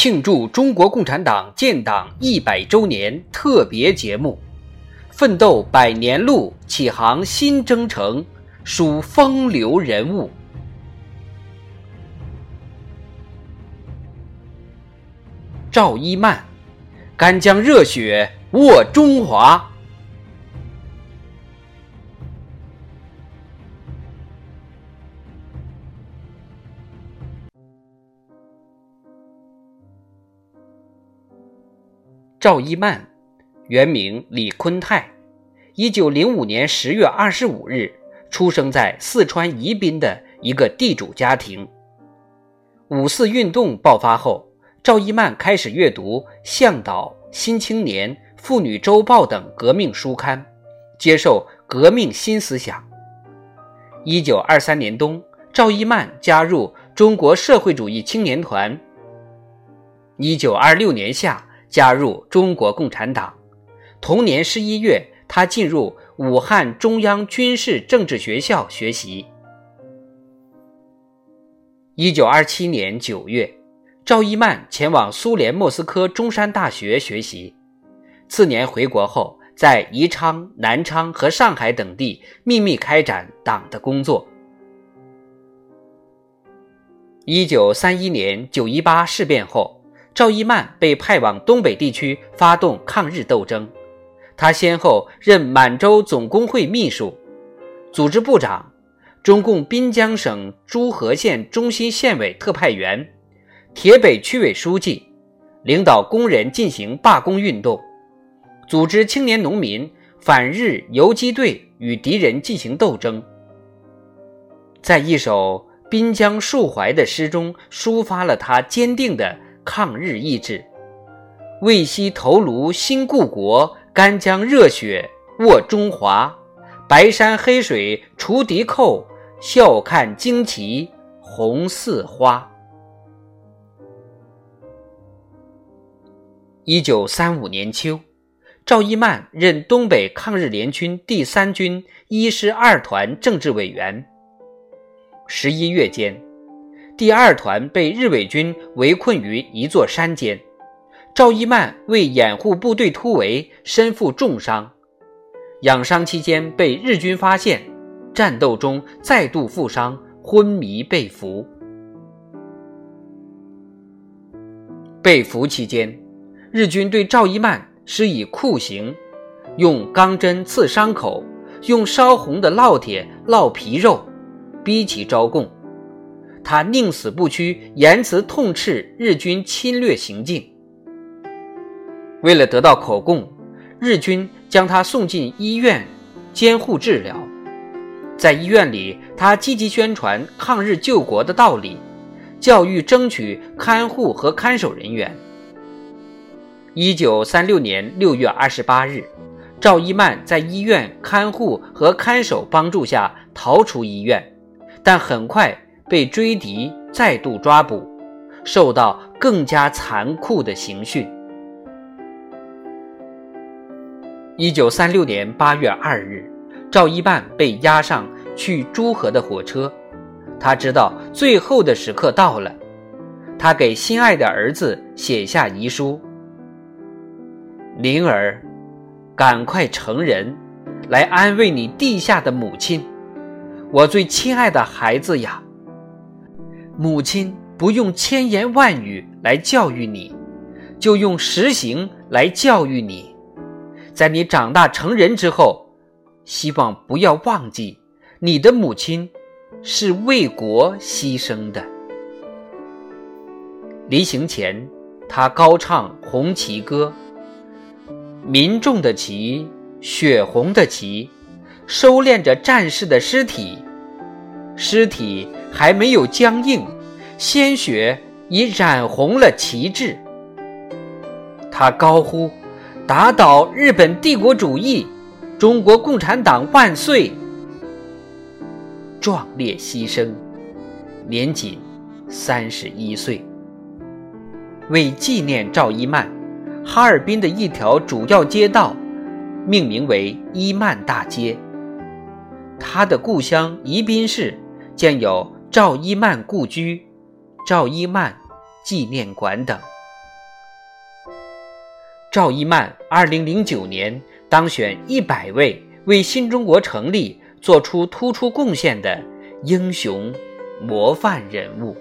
庆祝中国共产党建党一百周年特别节目，奋斗百年路，启航新征程，数风流人物。赵一曼，干将热血握中华。赵一曼，原名李坤泰，一九零五年十月二十五日出生在四川宜宾的一个地主家庭。五四运动爆发后，赵一曼开始阅读《向导》《新青年》《妇女周报》等革命书刊，接受革命新思想。一九二三年冬，赵一曼加入中国社会主义青年团。一九二六年夏。加入中国共产党。同年十一月，他进入武汉中央军事政治学校学习。一九二七年九月，赵一曼前往苏联莫斯科中山大学学习。次年回国后，在宜昌、南昌和上海等地秘密开展党的工作。一九三一年九一八事变后。赵一曼被派往东北地区发动抗日斗争，他先后任满洲总工会秘书、组织部长、中共滨江省诸河县中心县委特派员、铁北区委书记，领导工人进行罢工运动，组织青年农民反日游击队与敌人进行斗争。在一首《滨江述怀》的诗中，抒发了他坚定的。抗日意志，为惜头颅新故国，干将热血握中华。白山黑水除敌寇，笑看旌旗红似花。一九三五年秋，赵一曼任东北抗日联军第三军一师二团政治委员。十一月间。第二团被日伪军围困于一座山间，赵一曼为掩护部队突围，身负重伤。养伤期间被日军发现，战斗中再度负伤，昏迷被俘。被俘期间，日军对赵一曼施以酷刑，用钢针刺伤口，用烧红的烙铁烙皮肉，逼其招供。他宁死不屈，言辞痛斥日军侵略行径。为了得到口供，日军将他送进医院监护治疗。在医院里，他积极宣传抗日救国的道理，教育争取看护和看守人员。一九三六年六月二十八日，赵一曼在医院看护和看守帮助下逃出医院，但很快。被追敌，再度抓捕，受到更加残酷的刑讯。一九三六年八月二日，赵一曼被押上去朱河的火车，他知道最后的时刻到了，他给心爱的儿子写下遗书：“灵儿，赶快成人，来安慰你地下的母亲，我最亲爱的孩子呀。”母亲不用千言万语来教育你，就用实行来教育你。在你长大成人之后，希望不要忘记，你的母亲是为国牺牲的。临行前，他高唱《红旗歌》：“民众的旗，血红的旗，收敛着战士的尸体，尸体。”还没有僵硬，鲜血已染红了旗帜。他高呼：“打倒日本帝国主义，中国共产党万岁！”壮烈牺牲，年仅三十一岁。为纪念赵一曼，哈尔滨的一条主要街道命名为伊曼大街。他的故乡宜宾市建有。赵一曼故居、赵一曼纪念馆等。赵一曼二零零九年当选一百位为新中国成立做出突出贡献的英雄模范人物。